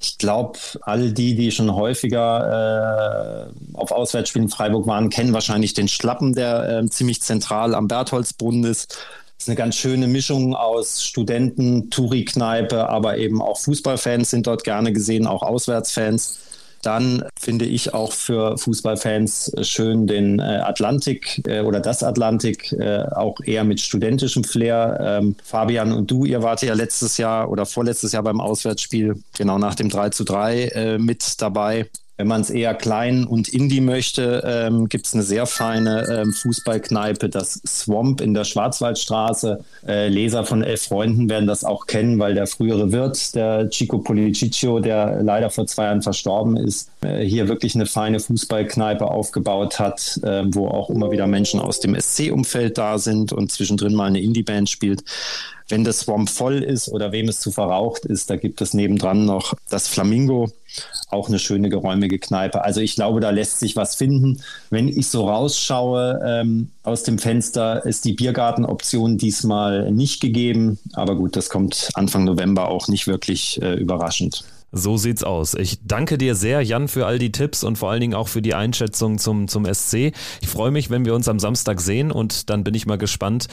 E: Ich glaube, all die, die schon häufiger äh, auf Auswärtsspielen in Freiburg waren, kennen wahrscheinlich den Schlappen, der äh, ziemlich zentral am Bertholdsbrunnen ist. Das ist eine ganz schöne Mischung aus Studenten, Touri-Kneipe, aber eben auch Fußballfans sind dort gerne gesehen, auch Auswärtsfans. Dann finde ich auch für Fußballfans schön den äh, Atlantik äh, oder das Atlantik, äh, auch eher mit studentischem Flair. Ähm, Fabian und du, ihr wart ja letztes Jahr oder vorletztes Jahr beim Auswärtsspiel, genau nach dem 3 zu 3 mit dabei. Wenn man es eher klein und indie möchte, ähm, gibt es eine sehr feine ähm, Fußballkneipe, das Swamp in der Schwarzwaldstraße. Äh, Leser von Elf Freunden werden das auch kennen, weil der frühere Wirt, der Chico Policiccio, der leider vor zwei Jahren verstorben ist, äh, hier wirklich eine feine Fußballkneipe aufgebaut hat, äh, wo auch immer wieder Menschen aus dem SC-Umfeld da sind und zwischendrin mal eine Indie-Band spielt. Wenn das Swamp voll ist oder wem es zu verraucht ist, da gibt es nebendran noch das Flamingo, auch eine schöne geräumige Kneipe. Also ich glaube, da lässt sich was finden. Wenn ich so rausschaue ähm, aus dem Fenster, ist die Biergartenoption diesmal nicht gegeben. Aber gut, das kommt Anfang November auch nicht wirklich äh, überraschend.
C: So sieht's aus. Ich danke dir sehr, Jan, für all die Tipps und vor allen Dingen auch für die Einschätzung zum, zum SC. Ich freue mich, wenn wir uns am Samstag sehen und dann bin ich mal gespannt,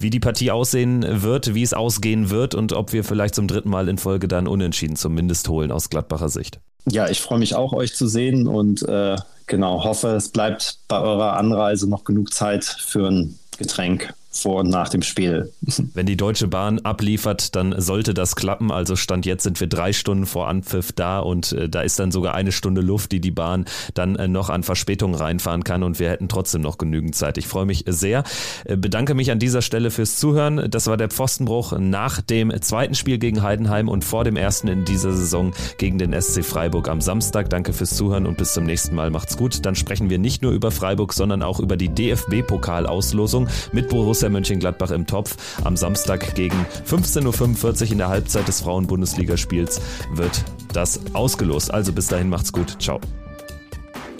C: wie die Partie aussehen wird, wie es ausgehen wird und ob wir vielleicht zum dritten Mal in Folge dann unentschieden zumindest holen aus Gladbacher Sicht.
E: Ja, ich freue mich auch, euch zu sehen und äh, genau hoffe, es bleibt bei eurer Anreise noch genug Zeit für ein Getränk vor und nach dem Spiel.
C: Wenn die Deutsche Bahn abliefert, dann sollte das klappen. Also Stand jetzt sind wir drei Stunden vor Anpfiff da und äh, da ist dann sogar eine Stunde Luft, die die Bahn dann äh, noch an Verspätung reinfahren kann und wir hätten trotzdem noch genügend Zeit. Ich freue mich sehr. Äh, bedanke mich an dieser Stelle fürs Zuhören. Das war der Pfostenbruch nach dem zweiten Spiel gegen Heidenheim und vor dem ersten in dieser Saison gegen den SC Freiburg am Samstag. Danke fürs Zuhören und bis zum nächsten Mal. Macht's gut. Dann sprechen wir nicht nur über Freiburg, sondern auch über die DFB-Pokalauslosung mit Borussia Borussia Mönchengladbach im Topf. Am Samstag gegen 15.45 Uhr in der Halbzeit des Frauen-Bundesligaspiels wird das ausgelost. Also bis dahin macht's gut. Ciao.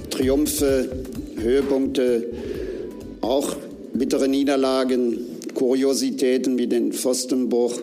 B: Triumphe, Höhepunkte, auch bittere Niederlagen, Kuriositäten wie den Pfostenbruch.